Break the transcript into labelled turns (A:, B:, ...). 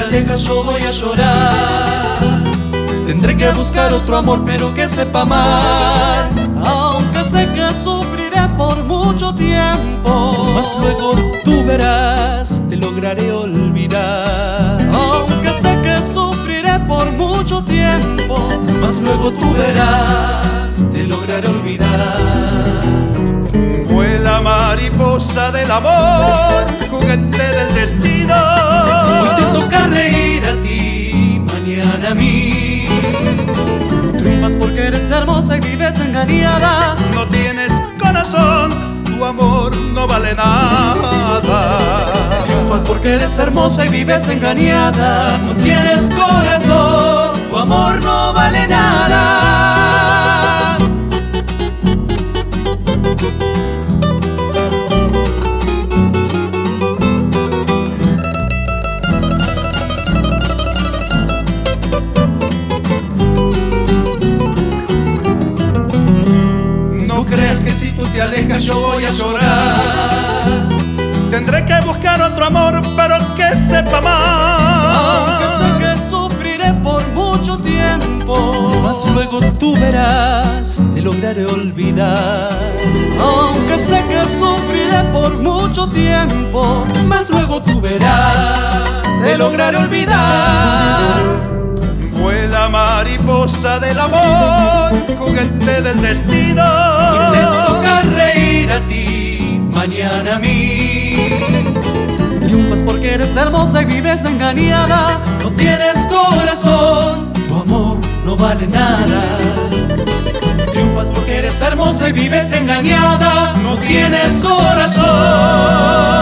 A: alejas yo voy a llorar. Tendré que buscar otro amor, pero que sepa amar. Aunque sé que sufriré por mucho tiempo.
B: Mas luego tú verás, te lograré olvidar.
A: Aunque sé que sufriré por mucho tiempo. Mas luego tú verás, te lograré olvidar.
C: Mariposa del amor, juguete del destino.
A: Mí. Triunfas porque eres hermosa y vives engañada.
C: No tienes corazón, tu amor no vale nada.
A: Triunfas porque eres hermosa y vives engañada. No tienes
C: alejas yo voy a llorar. Tendré que buscar otro amor, pero que sepa
A: Aunque sé
C: más.
A: que sufriré por mucho tiempo.
B: Mas luego tú verás, te lograré olvidar.
A: Aunque sé que sufriré por mucho tiempo, mas luego tú verás, te lograré olvidar.
C: Vuela mariposa del amor, juguete del destino.
A: A ti, mañana a mí. Triunfas porque eres hermosa y vives engañada. No tienes corazón, tu amor no vale nada. Triunfas porque eres hermosa y vives engañada. No tienes corazón.